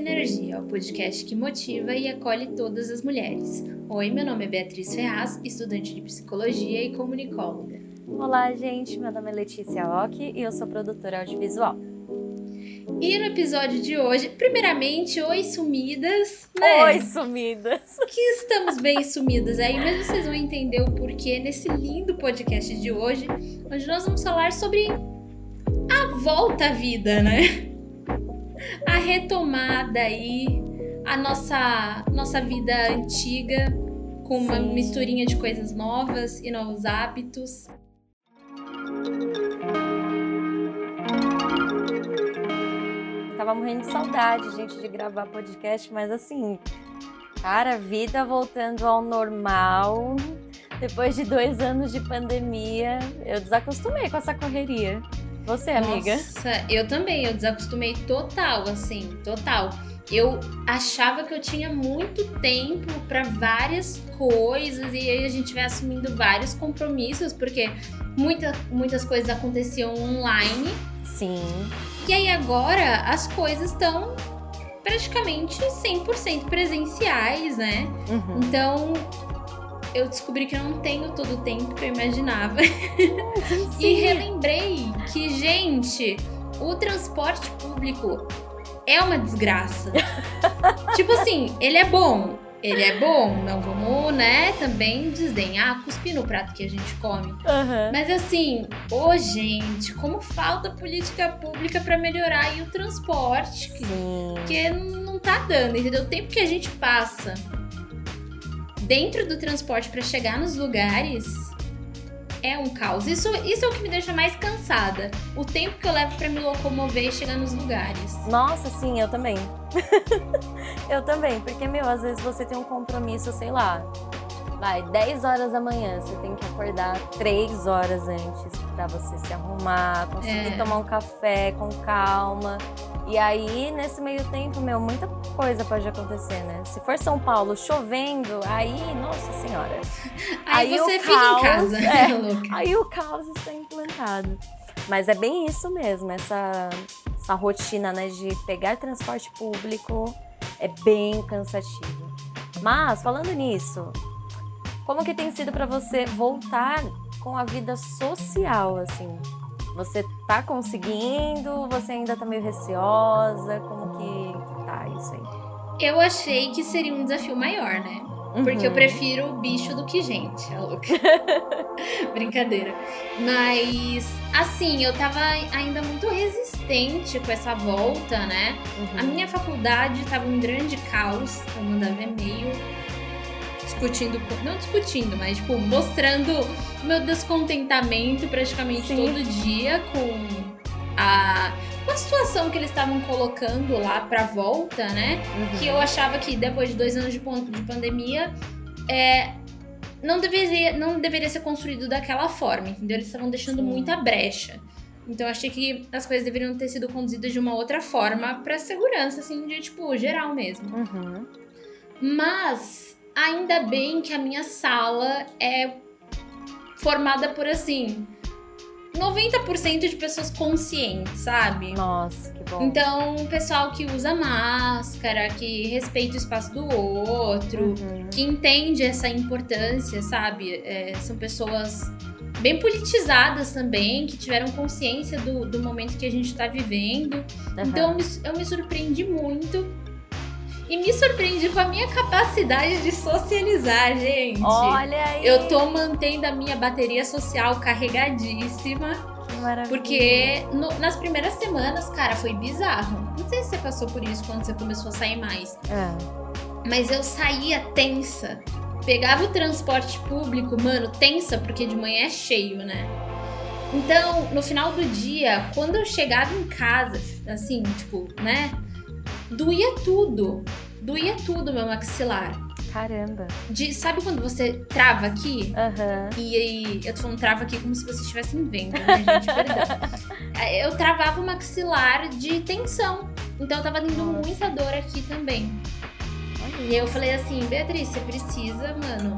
Energia, o podcast que motiva e acolhe todas as mulheres. Oi, meu nome é Beatriz Ferraz, estudante de psicologia e comunicóloga. Olá, gente, meu nome é Letícia Ock e eu sou produtora audiovisual. E no episódio de hoje, primeiramente, oi sumidas, né? Oi sumidas! Que estamos bem sumidas aí, mas vocês vão entender o porquê nesse lindo podcast de hoje, onde nós vamos falar sobre a volta à vida, né? A retomada aí, a nossa, nossa vida antiga, com uma Sim. misturinha de coisas novas e novos hábitos. Tava morrendo de saudade, gente, de gravar podcast, mas assim, cara, vida voltando ao normal. Depois de dois anos de pandemia, eu desacostumei com essa correria. Você, amiga? Nossa, eu também, eu desacostumei total, assim, total. Eu achava que eu tinha muito tempo para várias coisas e aí a gente vai assumindo vários compromissos, porque muita, muitas coisas aconteciam online. Sim. E aí agora as coisas estão praticamente 100% presenciais, né? Uhum. Então eu descobri que eu não tenho todo o tempo que eu imaginava. e relembrei que, gente, o transporte público é uma desgraça. tipo assim, ele é bom. Ele é bom, não vamos, né, também desdenhar, cuspir no prato que a gente come. Uhum. Mas assim, ô oh, gente, como falta política pública para melhorar aí o transporte. Sim. Que não tá dando, entendeu? O tempo que a gente passa dentro do transporte para chegar nos lugares é um caos. Isso, isso é o que me deixa mais cansada. O tempo que eu levo para me locomover e chegar nos lugares. Nossa, sim, eu também. eu também, porque, meu, às vezes você tem um compromisso, sei lá, vai, 10 horas da manhã, você tem que acordar 3 horas antes para você se arrumar, conseguir é. tomar um café com calma. E aí, nesse meio tempo, meu, muita coisa pode acontecer, né? Se for São Paulo chovendo, aí, nossa senhora. Aí, aí você o fica caos, em casa. É, aí o caos está implantado. Mas é bem isso mesmo, essa, essa rotina, né, de pegar transporte público é bem cansativo. Mas, falando nisso, como que tem sido para você voltar com a vida social, assim? Você tá conseguindo? Você ainda tá meio receosa? Como que tá isso aí? Eu achei que seria um desafio maior, né? Uhum. Porque eu prefiro bicho do que gente, a louca. Brincadeira. Mas, assim, eu tava ainda muito resistente com essa volta, né? Uhum. A minha faculdade tava um grande caos. Eu mandava e-mail discutindo, não discutindo, mas tipo, mostrando meu descontentamento praticamente Sim. todo dia com a, a situação que eles estavam colocando lá pra volta, né? Uhum. Que eu achava que depois de dois anos de, de pandemia, é, não deveria, não deveria ser construído daquela forma, entendeu? Eles estavam deixando Sim. muita brecha. Então eu achei que as coisas deveriam ter sido conduzidas de uma outra forma para segurança, assim, de tipo, geral mesmo. Uhum. Mas Ainda bem que a minha sala é formada por assim. 90% de pessoas conscientes, sabe? Nossa, que bom. Então, pessoal que usa máscara, que respeita o espaço do outro, uhum. que entende essa importância, sabe? É, são pessoas bem politizadas também, que tiveram consciência do, do momento que a gente está vivendo. Uhum. Então, eu me, eu me surpreendi muito e me surpreendi com a minha capacidade de socializar, gente. Olha aí. Eu tô mantendo a minha bateria social carregadíssima. Maravilha. Porque no, nas primeiras semanas, cara, foi bizarro. Não sei se você passou por isso quando você começou a sair mais. É. Mas eu saía tensa. Pegava o transporte público, mano, tensa, porque de manhã é cheio, né? Então, no final do dia, quando eu chegava em casa, assim, tipo, né? Doía tudo. Doía tudo meu maxilar. Caramba. De, sabe quando você trava aqui? Uhum. E aí, eu tô falando trava aqui como se vocês estivessem vendo, né, gente? Perdão. É, eu travava o maxilar de tensão. Então eu tava tendo Nossa. muita dor aqui também. Olha e eu falei assim, Beatriz, você precisa, mano,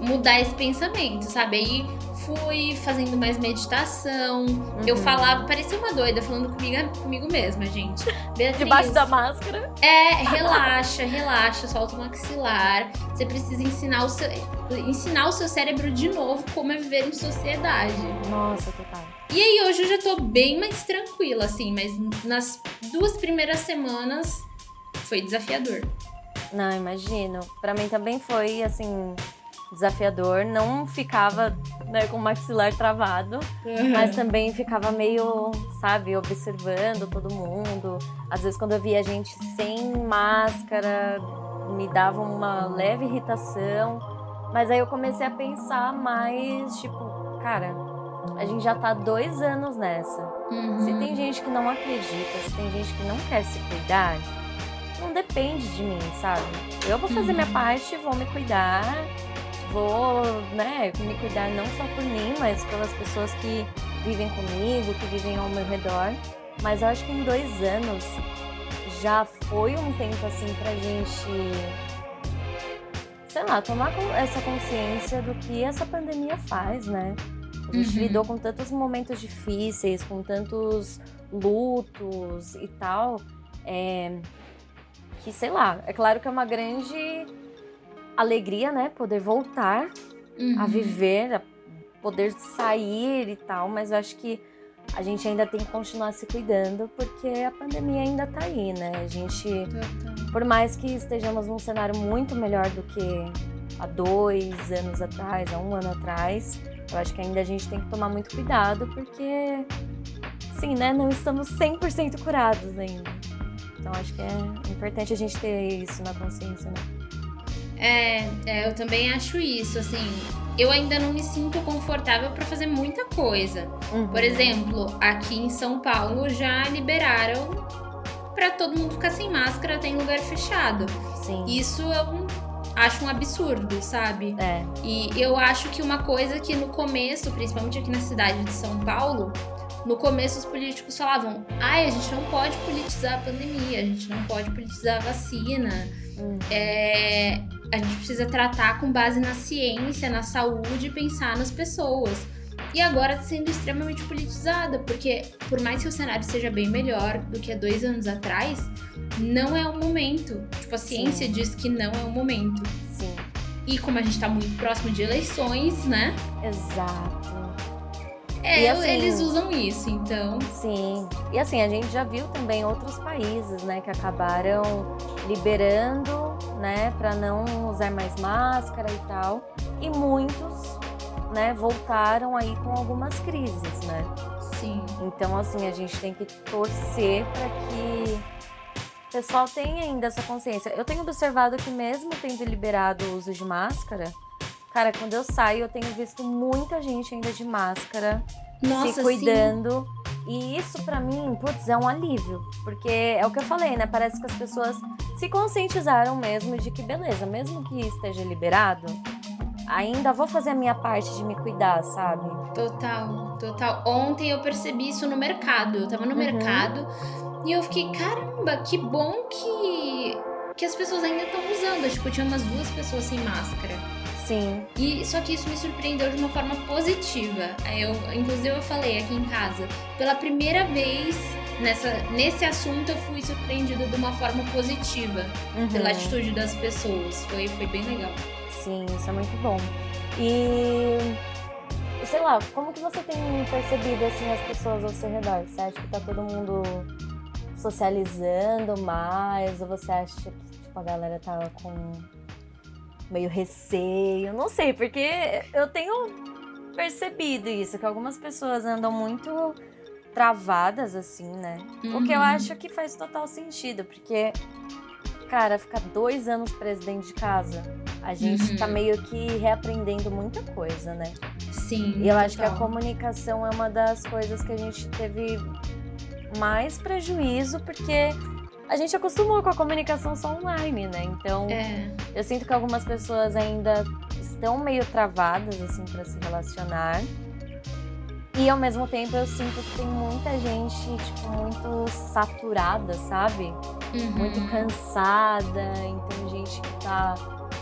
mudar esse pensamento, sabe? Aí fui fazendo mais meditação. Uhum. Eu falava, parecia uma doida, falando comigo, comigo mesma, gente. Beatriz, Debaixo da máscara. É, relaxa, relaxa, solta o maxilar. Você precisa ensinar o seu, ensinar o seu cérebro de novo como é viver em sociedade. Nossa, total. E aí hoje eu já tô bem mais tranquila, assim, mas nas duas primeiras semanas foi desafiador. Não, imagino. Para mim também foi, assim, desafiador. Não ficava né, com o maxilar travado, uhum. mas também ficava meio, sabe, observando todo mundo. Às vezes, quando eu via gente sem máscara, me dava uma leve irritação. Mas aí eu comecei a pensar mais, tipo, cara, a gente já tá dois anos nessa. Uhum. Se tem gente que não acredita, se tem gente que não quer se cuidar, não depende de mim, sabe? Eu vou fazer uhum. minha parte, vou me cuidar, vou, né, me cuidar não só por mim, mas pelas pessoas que vivem comigo, que vivem ao meu redor. Mas eu acho que em dois anos já foi um tempo assim pra gente, sei lá, tomar essa consciência do que essa pandemia faz, né? A gente uhum. lidou com tantos momentos difíceis, com tantos lutos e tal. É, que, sei lá, é claro que é uma grande alegria, né? Poder voltar uhum. a viver, a poder sair e tal, mas eu acho que a gente ainda tem que continuar se cuidando, porque a pandemia ainda tá aí, né? A gente, por mais que estejamos num cenário muito melhor do que há dois anos atrás, há um ano atrás, eu acho que ainda a gente tem que tomar muito cuidado, porque, sim, né? Não estamos 100% curados ainda. Então acho que é importante a gente ter isso na consciência, né? É, é, eu também acho isso, assim, eu ainda não me sinto confortável para fazer muita coisa. Uhum. Por exemplo, aqui em São Paulo já liberaram para todo mundo ficar sem máscara até em lugar fechado. Sim. Isso eu acho um absurdo, sabe? É. E eu acho que uma coisa que no começo, principalmente aqui na cidade de São Paulo, no começo os políticos falavam: ai, a gente não pode politizar a pandemia, a gente não pode politizar a vacina. Hum. É, a gente precisa tratar com base na ciência, na saúde e pensar nas pessoas. E agora está sendo extremamente politizada, porque por mais que o cenário seja bem melhor do que há dois anos atrás, não é o momento. Tipo, a ciência Sim. diz que não é o momento. Sim. E como a gente está muito próximo de eleições, né? Exato. É, assim, eles usam isso, então. Sim. E assim, a gente já viu também outros países, né, que acabaram liberando, né, para não usar mais máscara e tal. E muitos, né, voltaram aí com algumas crises, né? Sim. Então, assim, a gente tem que torcer para que o pessoal tenha ainda essa consciência. Eu tenho observado que mesmo tendo liberado o uso de máscara, Cara, quando eu saio, eu tenho visto muita gente ainda de máscara, Nossa, se cuidando. Sim. E isso para mim, putz, é um alívio. Porque é o que eu falei, né? Parece que as pessoas se conscientizaram mesmo de que, beleza, mesmo que esteja liberado, ainda vou fazer a minha parte de me cuidar, sabe? Total, total. Ontem eu percebi isso no mercado. Eu tava no uhum. mercado e eu fiquei, caramba, que bom que, que as pessoas ainda estão usando. Tipo, tinha umas duas pessoas sem máscara. Sim. E só que isso me surpreendeu de uma forma positiva. Eu, inclusive eu falei aqui em casa, pela primeira vez nessa, nesse assunto eu fui surpreendida de uma forma positiva uhum. pela atitude das pessoas. Foi, foi bem legal. Sim, isso é muito bom. E sei lá, como que você tem percebido assim as pessoas ao seu redor? Você acha que tá todo mundo socializando mais? Ou você acha que tipo, a galera tá com meio receio, não sei, porque eu tenho percebido isso, que algumas pessoas andam muito travadas assim, né? Uhum. O que eu uhum. acho que faz total sentido, porque, cara, ficar dois anos preso dentro de casa, a gente tá uhum. tá meio que reaprendendo muita coisa, né? Sim. E eu acho que a comunicação é uma das coisas que a gente teve mais prejuízo, porque a gente acostumou com a comunicação só online, né? Então, é. eu sinto que algumas pessoas ainda estão meio travadas, assim, para se relacionar. E ao mesmo tempo eu sinto que tem muita gente, tipo, muito saturada, sabe? Uhum. Muito cansada, então gente que tá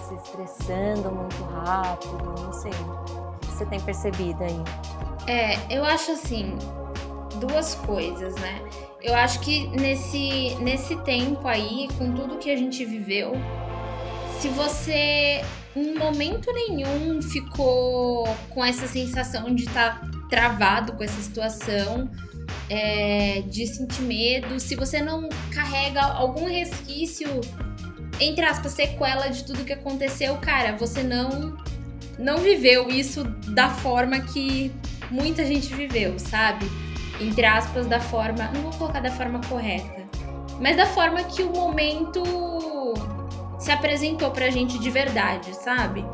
se estressando muito rápido, não sei. você tem percebido aí? É, eu acho assim, duas coisas, né? Eu acho que nesse, nesse tempo aí, com tudo que a gente viveu, se você em momento nenhum ficou com essa sensação de estar tá travado com essa situação, é, de sentir medo, se você não carrega algum resquício, entre aspas, sequela de tudo que aconteceu, cara, você não não viveu isso da forma que muita gente viveu, sabe? Entre aspas, da forma. Não vou colocar da forma correta, mas da forma que o momento se apresentou pra gente de verdade, sabe?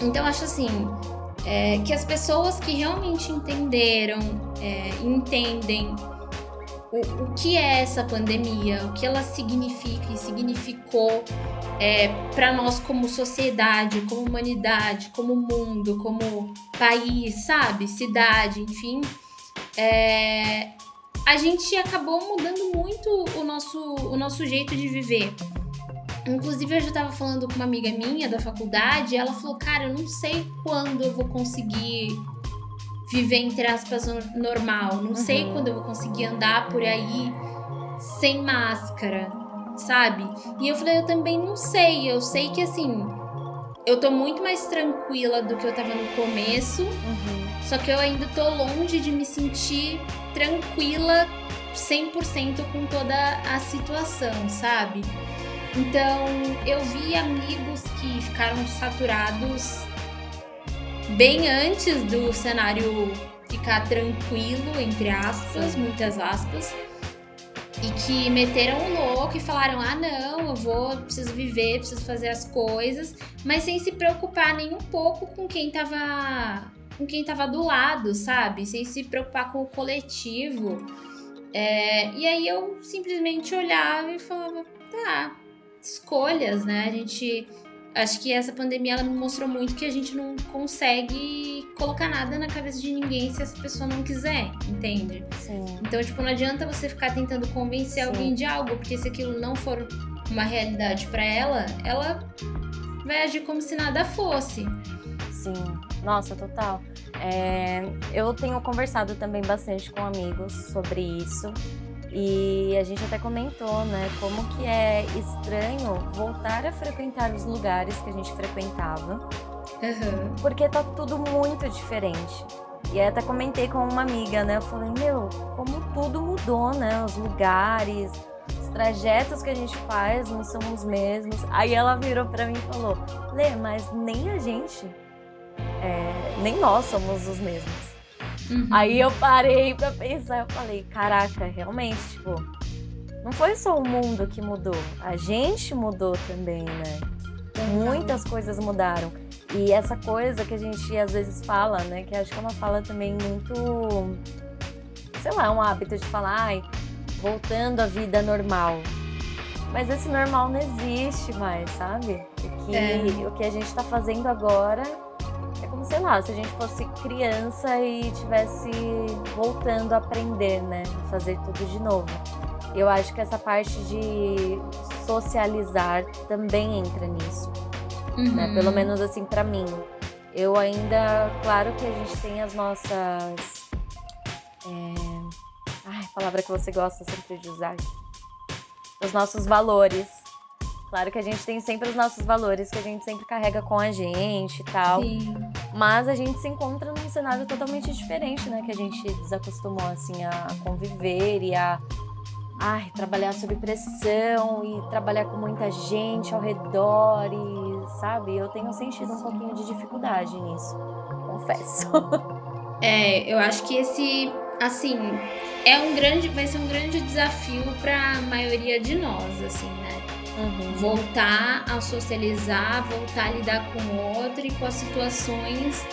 Então acho assim. É, que as pessoas que realmente entenderam, é, entendem o, o que é essa pandemia, o que ela significa e significou é, para nós como sociedade, como humanidade, como mundo, como país, sabe? Cidade, enfim. É, a gente acabou mudando muito o nosso, o nosso jeito de viver. Inclusive, eu já estava falando com uma amiga minha da faculdade, e ela falou: Cara, eu não sei quando eu vou conseguir viver, entre aspas, normal. Não uhum. sei quando eu vou conseguir andar por aí sem máscara, sabe? E eu falei: Eu também não sei. Eu sei que, assim, eu tô muito mais tranquila do que eu tava no começo. Uhum. Só que eu ainda tô longe de me sentir tranquila 100% com toda a situação, sabe? Então, eu vi amigos que ficaram saturados bem antes do cenário ficar tranquilo, entre aspas, muitas aspas, e que meteram o louco e falaram: ah, não, eu vou, preciso viver, preciso fazer as coisas, mas sem se preocupar nem um pouco com quem tava, com quem tava do lado, sabe? Sem se preocupar com o coletivo. É, e aí eu simplesmente olhava e falava: tá, escolhas, né? A gente. Acho que essa pandemia ela me mostrou muito que a gente não consegue colocar nada na cabeça de ninguém se essa pessoa não quiser, entende? Sim. Então, tipo, não adianta você ficar tentando convencer Sim. alguém de algo, porque se aquilo não for uma realidade para ela, ela vai agir como se nada fosse. Sim, nossa, total. É, eu tenho conversado também bastante com amigos sobre isso. E a gente até comentou, né, como que é estranho voltar a frequentar os lugares que a gente frequentava. Uhum. Porque tá tudo muito diferente. E até comentei com uma amiga, né? Eu falei, meu, como tudo mudou, né? Os lugares, os trajetos que a gente faz não são os mesmos. Aí ela virou para mim e falou, Lê, mas nem a gente, é, nem nós somos os mesmos. Uhum. Aí eu parei pra pensar, eu falei, caraca, realmente, tipo, não foi só o mundo que mudou, a gente mudou também, né? Muitas coisas mudaram. E essa coisa que a gente às vezes fala, né? Que acho que é uma fala também muito. Sei lá, um hábito de falar, ai, voltando à vida normal. Mas esse normal não existe mais, sabe? O que, é. o que a gente tá fazendo agora sei lá, se a gente fosse criança e tivesse voltando a aprender, né? Fazer tudo de novo. Eu acho que essa parte de socializar também entra nisso. Né? Uhum. Né? Pelo menos assim para mim. Eu ainda, claro que a gente tem as nossas. É... Ai, palavra que você gosta sempre de usar. Os nossos valores Claro que a gente tem sempre os nossos valores que a gente sempre carrega com a gente e tal. Sim. Mas a gente se encontra num cenário totalmente diferente, né? Que a gente desacostumou, assim, a conviver e a ai, trabalhar sob pressão e trabalhar com muita gente ao redor e, sabe? Eu tenho sentido um pouquinho de dificuldade nisso, confesso. É, eu acho que esse, assim, é um grande, vai ser um grande desafio para a maioria de nós, assim, né? Uhum. Voltar a socializar, voltar a lidar com o outro e com as situações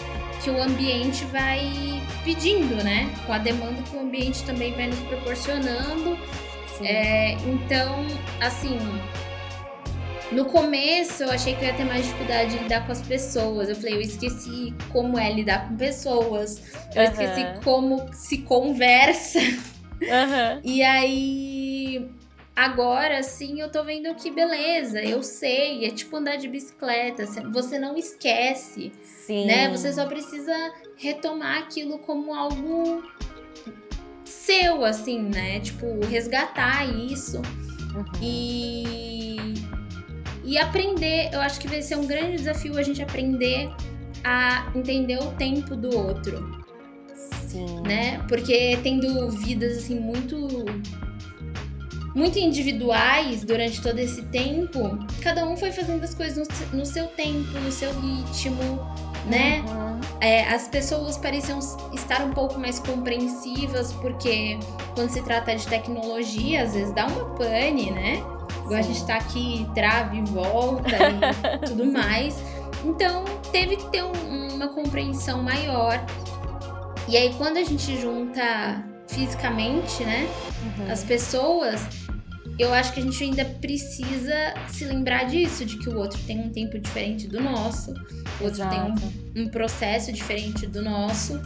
que o ambiente vai pedindo, né? Com a demanda que o ambiente também vai nos proporcionando. É, então, assim, no começo eu achei que eu ia ter mais dificuldade de lidar com as pessoas. Eu falei, eu esqueci como é lidar com pessoas. Eu uhum. esqueci como se conversa. Uhum. E aí Agora sim eu tô vendo que beleza, eu sei, é tipo andar de bicicleta, você não esquece, sim. né? Você só precisa retomar aquilo como algo seu, assim, né? Tipo, resgatar isso uhum. e e aprender, eu acho que vai ser um grande desafio a gente aprender a entender o tempo do outro. Sim. Né? Porque tendo vidas assim muito muito individuais durante todo esse tempo, cada um foi fazendo as coisas no, no seu tempo, no seu ritmo, né? Uhum. É, as pessoas pareciam estar um pouco mais compreensivas, porque quando se trata de tecnologia, às vezes dá uma pane, né? Igual a gente tá aqui, trava e volta e tudo mais. Então, teve que ter um, uma compreensão maior. E aí, quando a gente junta fisicamente, né, uhum. as pessoas, eu acho que a gente ainda precisa se lembrar disso, de que o outro tem um tempo diferente do nosso, o outro Exato. tem um, um processo diferente do nosso,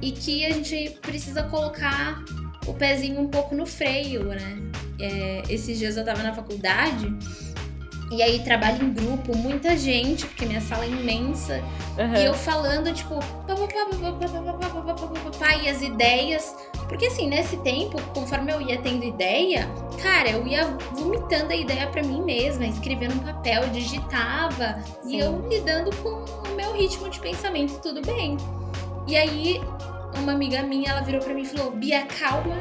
e que a gente precisa colocar o pezinho um pouco no freio, né? É, esses dias eu tava na faculdade e aí trabalho em grupo, muita gente, porque minha sala é imensa. Uhum. E eu falando, tipo, e as ideias. Porque assim, nesse tempo, conforme eu ia tendo ideia, cara, eu ia vomitando a ideia para mim mesma, escrevendo no papel, digitava. Sim. E eu lidando com o meu ritmo de pensamento, tudo bem. E aí, uma amiga minha, ela virou para mim e falou: Bia, calma.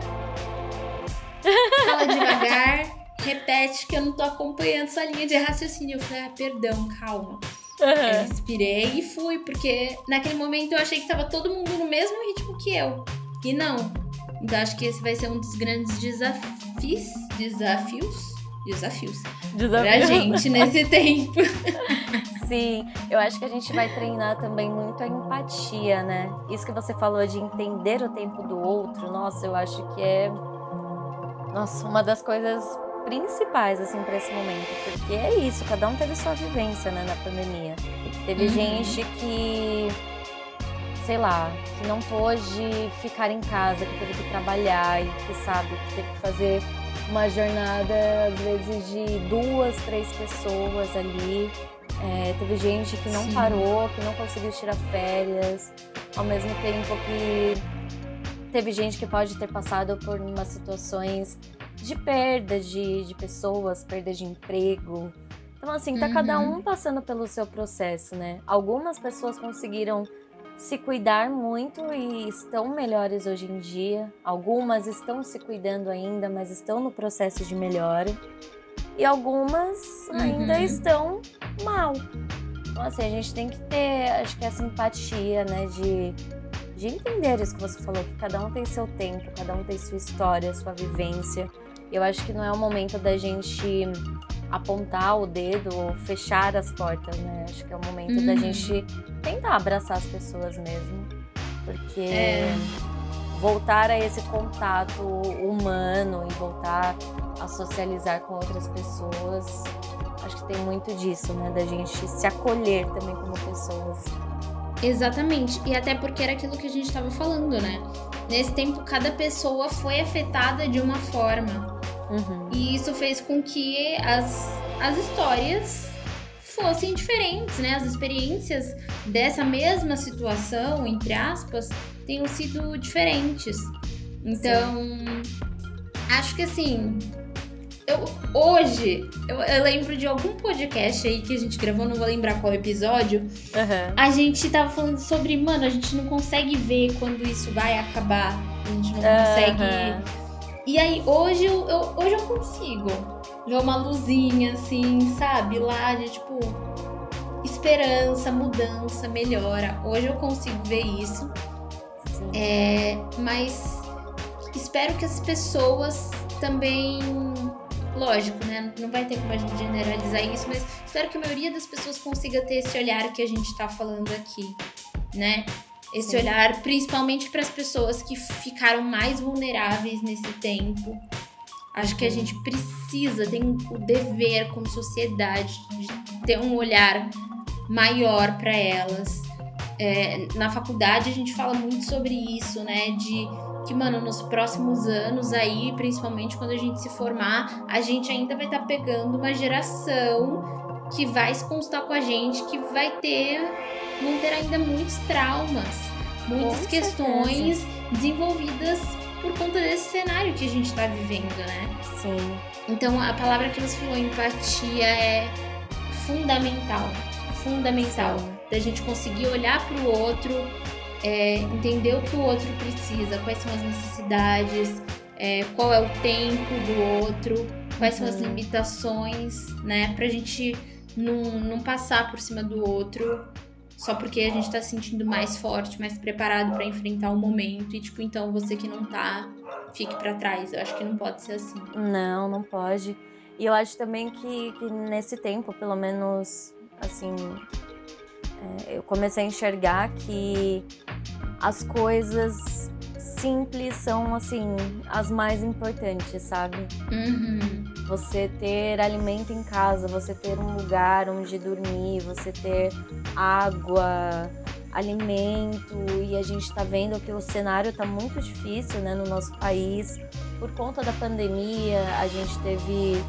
Fala devagar repete que eu não tô acompanhando essa linha de raciocínio. Eu falei, ah, perdão, calma. Uhum. Eu respirei e fui, porque naquele momento eu achei que tava todo mundo no mesmo ritmo que eu. E não. Então acho que esse vai ser um dos grandes desafios. Desafios? Desafios. Desafios. Pra gente nesse tempo. Sim, eu acho que a gente vai treinar também muito a empatia, né? Isso que você falou de entender o tempo do outro, nossa, eu acho que é. Nossa, uma das coisas principais assim para esse momento, porque é isso, cada um teve sua vivência, né, na pandemia. Teve uhum. gente que sei lá, que não pôde ficar em casa, que teve que trabalhar e que sabe que teve que fazer uma jornada às vezes de duas, três pessoas ali. É, teve gente que não Sim. parou, que não conseguiu tirar férias, ao mesmo tempo que teve gente que pode ter passado por umas situações de perda de, de pessoas, perda de emprego. Então, assim, tá uhum. cada um passando pelo seu processo, né? Algumas pessoas conseguiram se cuidar muito e estão melhores hoje em dia. Algumas estão se cuidando ainda, mas estão no processo de melhora. E algumas uhum. ainda estão mal. Então, assim, a gente tem que ter, acho que essa empatia, né? De, de entender isso que você falou, que cada um tem seu tempo, cada um tem sua história, sua vivência. Eu acho que não é o momento da gente apontar o dedo ou fechar as portas, né? Acho que é o momento uhum. da gente tentar abraçar as pessoas mesmo. Porque é. voltar a esse contato humano e voltar a socializar com outras pessoas, acho que tem muito disso, né? Da gente se acolher também como pessoas. Exatamente. E até porque era aquilo que a gente estava falando, né? Nesse tempo, cada pessoa foi afetada de uma forma. Uhum. E isso fez com que as, as histórias fossem diferentes, né? As experiências dessa mesma situação, entre aspas, tenham sido diferentes. Então, Sim. acho que assim, eu, hoje, eu, eu, lembro de algum podcast aí que a gente gravou, não vou lembrar qual episódio. Uhum. A gente tava falando sobre, mano, a gente não consegue ver quando isso vai acabar. A gente não uhum. consegue e aí hoje eu, eu, hoje eu consigo ver uma luzinha assim, sabe? Lá de tipo esperança, mudança, melhora. Hoje eu consigo ver isso. É, mas espero que as pessoas também. Lógico, né? Não vai ter como a gente generalizar isso, mas espero que a maioria das pessoas consiga ter esse olhar que a gente tá falando aqui, né? Esse Sim. olhar principalmente para as pessoas que ficaram mais vulneráveis nesse tempo. Acho que a gente precisa, tem o dever como sociedade de ter um olhar maior para elas. é, na faculdade a gente fala muito sobre isso, né? De que, mano, nos próximos anos aí, principalmente quando a gente se formar, a gente ainda vai estar tá pegando uma geração que vai se consultar com a gente, que vai ter, vão ter ainda muitos traumas, muitas com questões certeza. desenvolvidas por conta desse cenário que a gente está vivendo, né? Sim. Então a palavra que você falou, empatia, é fundamental. Fundamental. Sim. Da gente conseguir olhar para o outro, é, entender o que o outro precisa, quais são as necessidades, é, qual é o tempo do outro, quais uhum. são as uhum. limitações, né? Pra gente não, passar por cima do outro só porque a gente tá se sentindo mais forte, mais preparado para enfrentar o momento e tipo, então você que não tá, fique para trás. Eu acho que não pode ser assim. Não, não pode. E eu acho também que, que nesse tempo, pelo menos assim, é, eu comecei a enxergar que as coisas simples são assim as mais importantes, sabe? Uhum. Você ter alimento em casa, você ter um lugar onde dormir, você ter água, alimento e a gente está vendo que o cenário está muito difícil, né, no nosso país por conta da pandemia. A gente teve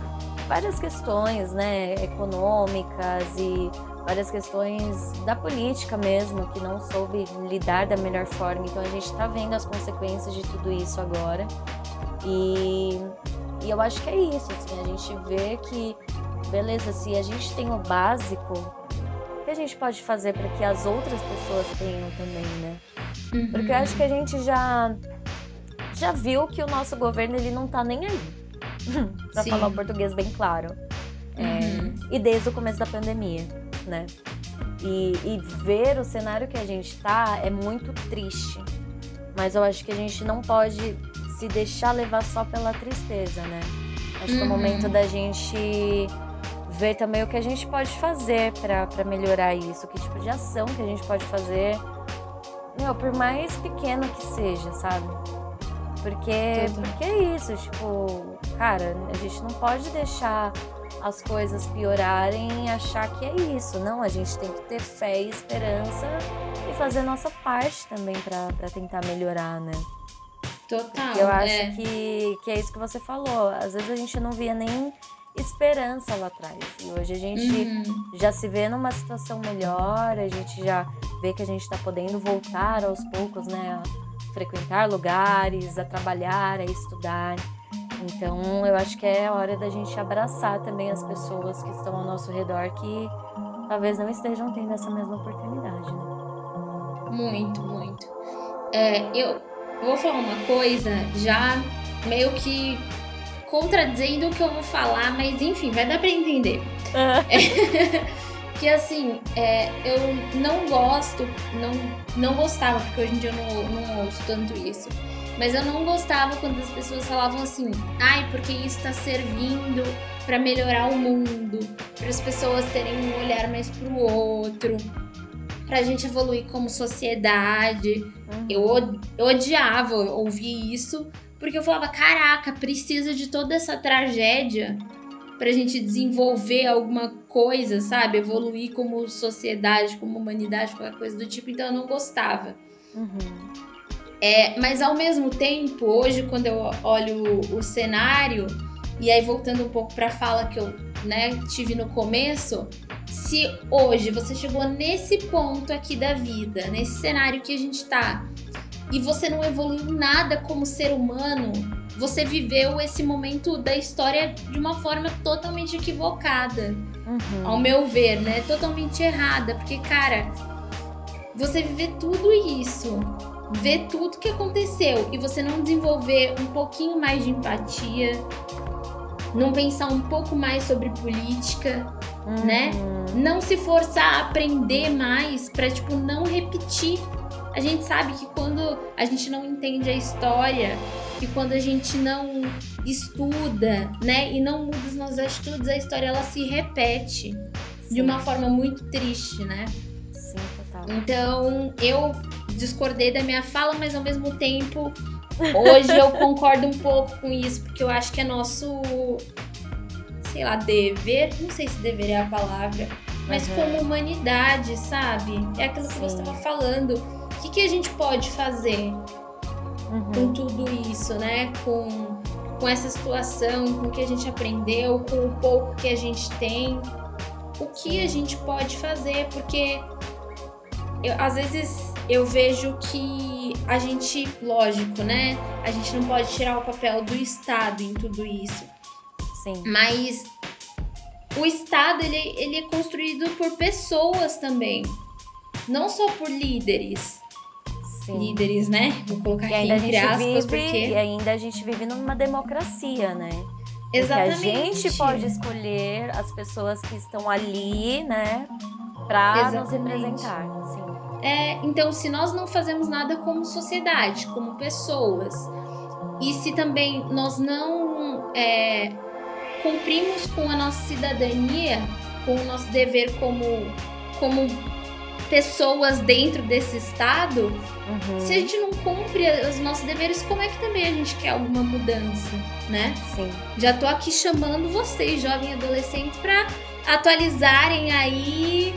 várias questões, né, econômicas e várias questões da política mesmo, que não soube lidar da melhor forma. Então a gente está vendo as consequências de tudo isso agora. E, e eu acho que é isso, assim, a gente vê que, beleza, se a gente tem o básico, o que a gente pode fazer para que as outras pessoas tenham também, né? Uhum. Porque eu acho que a gente já, já viu que o nosso governo ele não tá nem aí. para falar o português bem claro. É, uhum. É, e desde o começo da pandemia né? E, e ver o cenário que a gente tá é muito triste. Mas eu acho que a gente não pode se deixar levar só pela tristeza, né? Acho uhum. que é o uhum. momento da gente ver também o que a gente pode fazer para melhorar isso, que tipo de ação que a gente pode fazer, meu, por mais pequeno que seja, sabe? Porque, porque é isso, tipo, cara, a gente não pode deixar as coisas piorarem e achar que é isso. Não, a gente tem que ter fé e esperança e fazer a nossa parte também para tentar melhorar, né? Total. Eu acho é. Que, que é isso que você falou. Às vezes a gente não via nem esperança lá atrás. E hoje a gente uhum. já se vê numa situação melhor, a gente já vê que a gente está podendo voltar aos poucos, né? Frequentar lugares, a trabalhar, a estudar. Então, eu acho que é hora da gente abraçar também as pessoas que estão ao nosso redor que talvez não estejam tendo essa mesma oportunidade, né? Muito, muito. É, eu vou falar uma coisa já meio que contradizendo o que eu vou falar, mas enfim, vai dar para entender. É, que assim, é, eu não gosto, não, não gostava, porque hoje em dia eu não, não ouço tanto isso mas eu não gostava quando as pessoas falavam assim: ai, porque isso está servindo para melhorar o mundo, para as pessoas terem um olhar mais para o outro, para a gente evoluir como sociedade. Uhum. Eu, eu odiava ouvir isso, porque eu falava: caraca, precisa de toda essa tragédia para a gente desenvolver alguma coisa, sabe? Evoluir como sociedade, como humanidade, qualquer coisa do tipo. Então eu não gostava. Uhum. É, mas ao mesmo tempo, hoje, quando eu olho o, o cenário, e aí voltando um pouco para a fala que eu né, tive no começo, se hoje você chegou nesse ponto aqui da vida, nesse cenário que a gente tá, e você não evoluiu nada como ser humano, você viveu esse momento da história de uma forma totalmente equivocada. Uhum. Ao meu ver, né? Totalmente errada. Porque, cara, você viver tudo isso ver tudo que aconteceu e você não desenvolver um pouquinho mais de empatia, não pensar um pouco mais sobre política, uhum. né? Não se forçar a aprender mais para tipo não repetir. A gente sabe que quando a gente não entende a história, que quando a gente não estuda, né, e não muda os nossos atitudes, a história ela se repete Sim. de uma forma muito triste, né? Sim, total. Então, eu discordei da minha fala, mas ao mesmo tempo, hoje eu concordo um pouco com isso, porque eu acho que é nosso, sei lá, dever, não sei se dever é a palavra, mas Uhum. como humanidade, sabe? É aquilo que você Sim. estava falando. O que, que a gente pode fazer com Uhum. tudo isso, né? Com, com essa situação, com o que a gente aprendeu, com o pouco que a gente tem. O que a gente pode fazer? Porque eu- às vezes eu vejo que a gente, lógico, né? A gente não pode tirar o papel do Estado em tudo isso. Sim. Mas o Estado ele, ele é construído por pessoas também. Não só por líderes. Sim. Líderes, né? Vou colocar E aqui entre aspas, vive, porque. e ainda a gente vive numa democracia, né? Exatamente. a gente pode escolher as pessoas que estão ali, né? Pra nos representar. Sim. É, então, se nós não fazemos nada como sociedade, como pessoas, e se também nós não é, cumprimos com a nossa cidadania, com o nosso dever como, como pessoas dentro desse Estado, Uhum. se a gente não cumpre os nossos deveres, como é que também a gente quer alguma mudança, né? Sim. Já tô aqui chamando vocês, jovens e adolescentes, para atualizarem aí,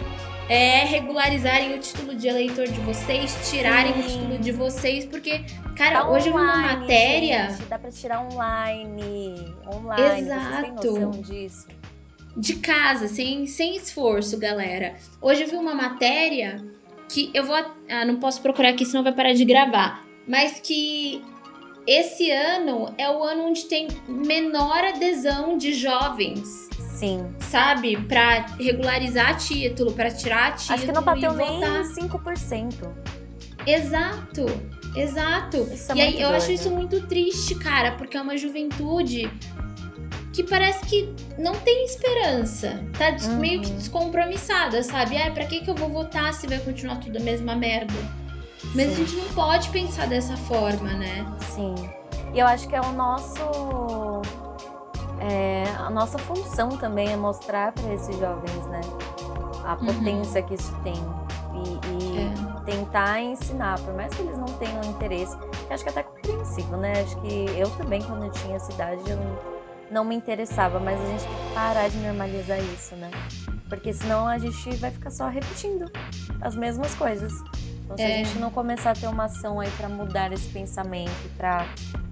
é, regularizarem o título de eleitor de vocês, tirarem o Sim. título de vocês, porque, cara, Tá hoje eu vi uma online, matéria gente, dá pra tirar online. Online. Vocês têm Exato. noção disso? De casa, sem, sem esforço, galera. Hoje eu vi uma matéria que eu vou. Ah, não posso procurar aqui, senão vai parar de gravar. Mas que esse ano é o ano onde tem menor adesão de jovens. Sim. sabe? Pra regularizar título, pra tirar título. Acho que não bateu nem votar. 5%. Exato, exato. Isso é e aí eu acho doido. isso muito triste, cara, porque é uma juventude que parece que não tem esperança. Tá Uhum. meio que descompromissada, sabe? Ah, pra que, que eu vou votar se vai continuar tudo a mesma merda? Mas a Sim. gente não pode pensar dessa forma, né? Sim. E eu acho que é o nosso. é, a nossa função também é mostrar para esses jovens, né? A Uhum. potência que isso tem. E, e É. tentar ensinar, por mais que eles não tenham interesse. que acho que é até compreensível, né? Acho que eu também, quando eu tinha essa idade, eu não- me interessava, mas a gente tem que parar de normalizar isso, né? Porque senão a gente vai ficar só repetindo as mesmas coisas. Então, se É. a gente não começar a ter uma ação aí pra mudar esse pensamento, pra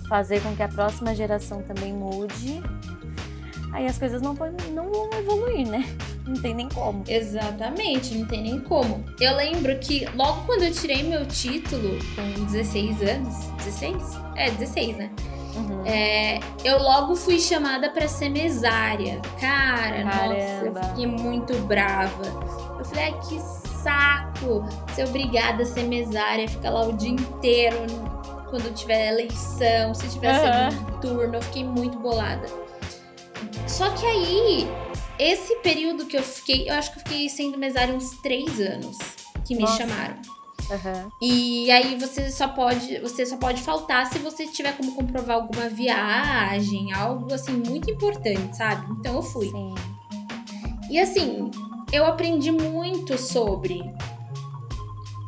fazer com que a próxima geração também mude, aí as coisas não não vão evoluir, né? Não tem nem como. Exatamente, não tem nem como. Eu lembro que logo quando eu tirei meu título, com 16 anos, 16? É, 16, né? Uhum. É, eu logo fui chamada pra ser mesária. Cara, nossa, eu Caramba. fiquei muito brava. Eu falei, ai, que saco ser obrigada a ser mesária, ficar lá o dia inteiro quando tiver eleição, se tiver Aham. segundo turno. Eu fiquei muito bolada. Só que aí, esse período que eu fiquei, eu acho que eu fiquei sendo mesária uns três anos que me Nossa. chamaram. Aham. E aí você só pode, você só pode faltar se você tiver como comprovar alguma viagem, algo assim muito importante, sabe? Então eu fui. Sim. E assim, eu aprendi muito sobre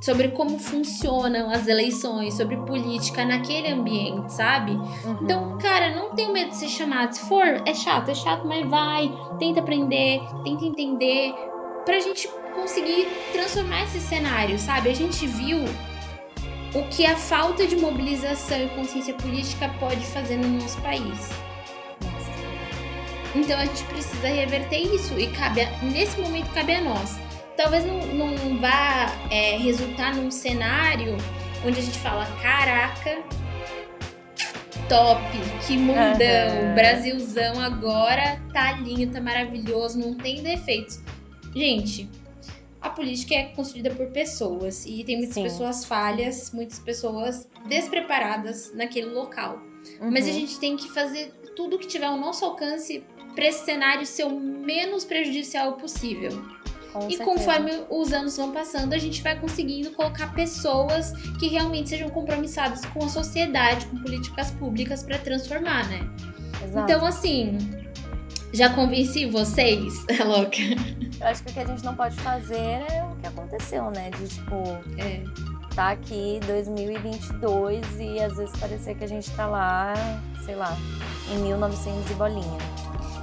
sobre como funcionam as eleições, sobre política naquele ambiente, sabe? Uhum. Então, cara, não tenho medo de ser chamado. Se for, é chato, é chato, mas vai, tenta aprender, tenta entender, pra gente conseguir transformar esse cenário, sabe? A gente viu o que a falta de mobilização e consciência política pode fazer no nosso país. Então a gente precisa reverter isso e cabe a- nesse momento cabe a nós. Talvez não, não vá é, resultar num cenário onde a gente fala, caraca, top, que mundão, Aham. Brasilzão agora tá lindo, tá maravilhoso, não tem defeitos. Gente, a política é construída por pessoas e tem muitas Sim. pessoas falhas, muitas pessoas despreparadas naquele local. Mas a Uhum. gente tem que fazer tudo que tiver ao nosso alcance para esse cenário ser o menos prejudicial possível. Com e conforme os anos vão passando, a gente vai conseguindo colocar pessoas que realmente sejam compromissadas com a sociedade, com políticas públicas para transformar, né? Exato. Então, assim, já convenci vocês, É louca. Eu acho que o que a gente não pode fazer é o que aconteceu, né? De tipo, É, tá aqui 2022 e às vezes parecer que a gente tá lá, sei lá, em 1900 e bolinha.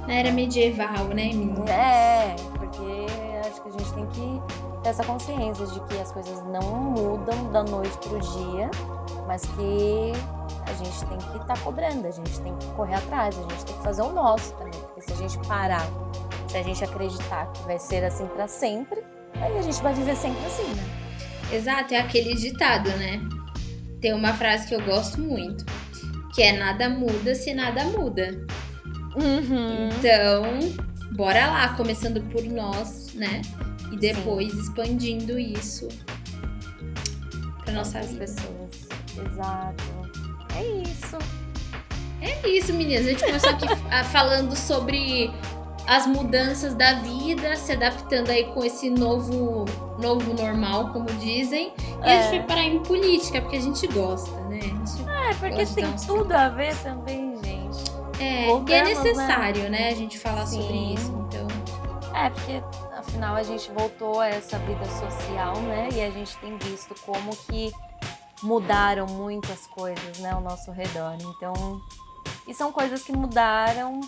na era medieval, né, menina? É, porque acho que a gente tem que ter essa consciência de que as coisas não mudam da noite pro dia, mas que a gente tem que estar tá cobrando, a gente tem que correr atrás, a gente tem que fazer o nosso também. Porque se a gente parar, se a gente acreditar que vai ser assim para sempre, aí a gente vai viver sempre assim, né? Exato, é aquele ditado, né? Tem uma frase que eu gosto muito, que é nada muda se nada muda. Uhum. Então, bora lá, começando por nós, né? E depois Sim. expandindo isso para nossas pessoas. Exato. É isso. É isso, meninas. A gente começou aqui falando sobre as mudanças da vida, se adaptando aí com esse novo, novo normal, como dizem. E é. a gente foi parar em política, porque a gente gosta, né? Gente é, porque tem tudo a ver também, gente. É, Voltamos, e é né? necessário, né? né? a gente falar Sim. sobre isso, então. É, porque afinal a gente voltou a essa vida social, né? E a gente tem visto como que mudaram muitas coisas, né, ao nosso redor. Então, e são coisas que mudaram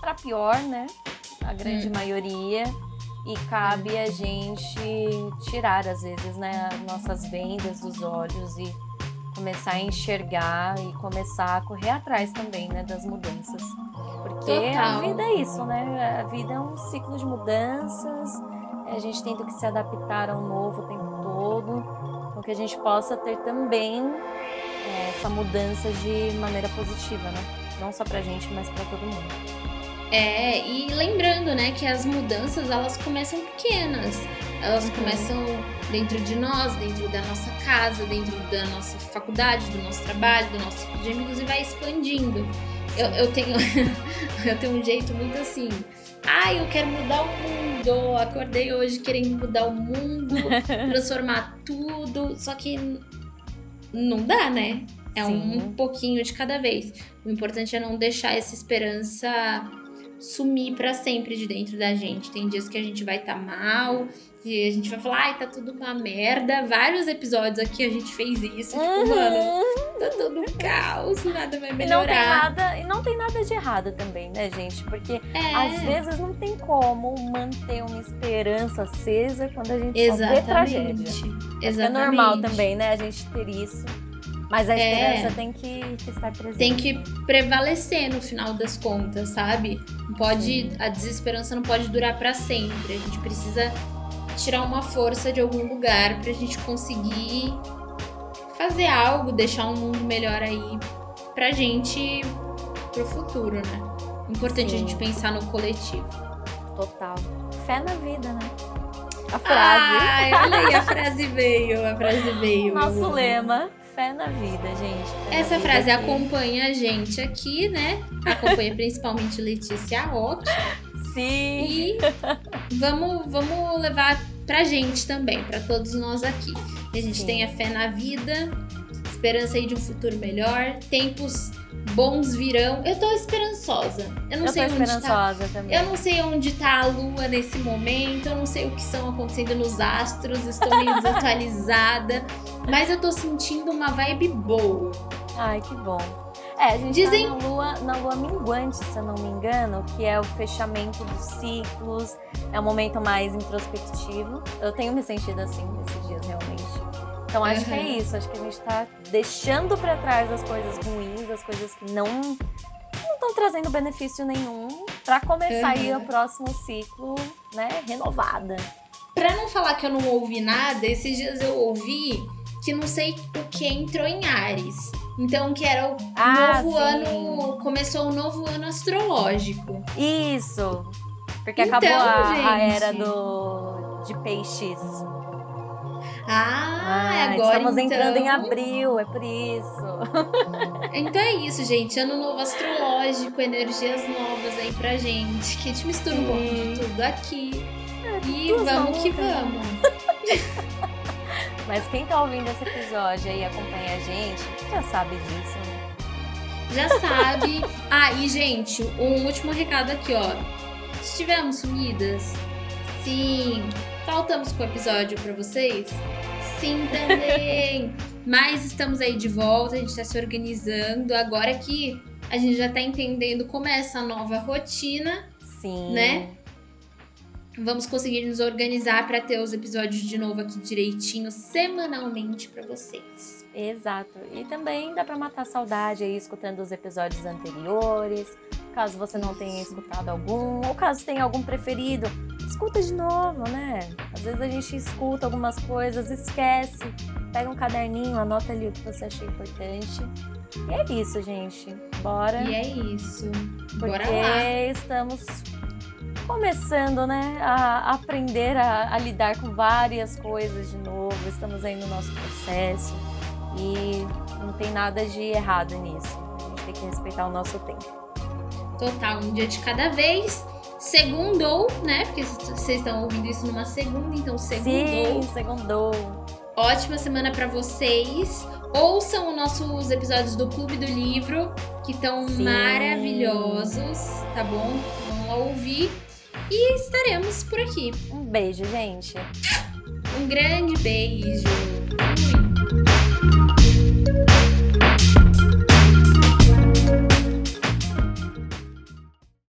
para pior, né? A grande hum. maioria. E cabe a gente tirar, às vezes, né, as nossas vendas dos olhos e começar a enxergar e começar a correr atrás também, né, das mudanças. Porque Total. a vida é isso, né? A vida é um ciclo de mudanças. A gente tem que se adaptar ao novo o tempo todo. Então que a gente possa ter também é, essa mudança de maneira positiva, né? Não só pra gente, mas para todo mundo. É, e lembrando, né, que as mudanças elas começam pequenas. Elas uhum. começam dentro de nós, dentro da nossa casa, dentro da nossa faculdade, do nosso trabalho, do nosso de amigos e vai expandindo. Eu, eu tenho eu tenho um jeito muito assim. Ai, ah, eu quero mudar o mundo. Acordei hoje querendo mudar o mundo, transformar tudo. Só que não dá, né? É Sim. um pouquinho de cada vez. O importante é não deixar essa esperança sumir para sempre de dentro da gente. Tem dias que a gente vai estar tá mal, e a gente vai falar, ai, tá tudo uma merda. Vários episódios aqui a gente fez isso. Tipo, uhum. mano, tá tudo um caos, nada vai melhorar. E não, tem nada, e não tem nada de errado também, né, gente? Porque é. às vezes não tem como manter uma esperança acesa quando a gente Exatamente. só vê tragédia. Exatamente. É normal também, né, a gente ter isso. Mas a é. esperança é, tem que, que, estar presente. Tem que prevalecer no final das contas, sabe? Pode, a desesperança não pode durar para sempre. A gente precisa tirar uma força de algum lugar pra gente conseguir fazer algo, deixar um mundo melhor aí pra gente pro futuro, né? Importante Sim. a gente pensar no coletivo. Total. Fé na vida, né? A frase. Ai, olha aí, a frase veio, a frase veio. Nosso lema, fé na vida, gente. Essa vida frase aqui. acompanha a gente aqui, né? Acompanha principalmente Letícia Rock. Sim. E vamos, vamos levar pra gente também, para todos nós aqui. A gente Sim. tenha fé na vida, esperança aí de um futuro melhor, tempos bons virão. Eu tô esperançosa. Eu não eu sei onde tá. Também. Eu não sei onde tá a lua nesse momento, eu não sei o que estão acontecendo nos astros, estou meio desatualizada, mas eu tô sentindo uma vibe boa. Ai, que bom. É, a gente Dizem... tá na lua, na lua minguante, se eu não me engano, que é o fechamento dos ciclos, é um momento mais introspectivo. Eu tenho me sentido assim nesses dias, realmente. Então acho uhum. que é isso, acho que a gente tá deixando para trás as coisas ruins, as coisas que não não estão trazendo benefício nenhum para começar uhum. aí o próximo ciclo, né, renovada. Para não falar que eu não ouvi nada, esses dias eu ouvi que não sei o que entrou em Ares. Então, que era o ah, novo sim. ano. Começou o novo ano astrológico. Isso! Porque então, acabou a, a, era do, de peixes. Ah, ah agora estamos então... entrando em abril, é por isso. Então é isso, gente. Ano novo astrológico, energias novas aí pra gente. Que a gente mistura Sim. um pouco de tudo aqui. É, e vamos que vamos. Mas quem tá ouvindo esse episódio e acompanha a gente, já sabe disso, né? Já sabe. ah, e gente, um último recado aqui, ó. Estivemos sumidas? Sim. Faltamos com o episódio para vocês? Sim, também. Mas estamos aí de volta, a gente está se organizando. Agora que a gente já está entendendo como é essa nova rotina. Sim. Né? Vamos conseguir nos organizar para ter os episódios de novo aqui direitinho, semanalmente para vocês. Exato. E também dá para matar a saudade aí escutando os episódios anteriores. Caso você não tenha escutado algum, ou caso tenha algum preferido, escuta de novo, né? Às vezes a gente escuta algumas coisas, esquece, pega um caderninho, anota ali o que você achou importante. E é isso, gente. Bora. E é isso. Porque Bora lá. estamos começando, né, a aprender a, a lidar com várias coisas de novo. Estamos aí no nosso processo e não tem nada de errado nisso. A gente tem que respeitar o nosso tempo. Total, um dia de cada vez. Segundou, né? Porque vocês estão ouvindo isso numa segunda, então segundou. Sim, segundou. Ótima semana para vocês. Ouçam os nossos episódios do Clube do Livro, que estão maravilhosos, tá bom? Vamos lá ouvir. E estaremos por aqui. Um beijo, gente. Um grande beijo.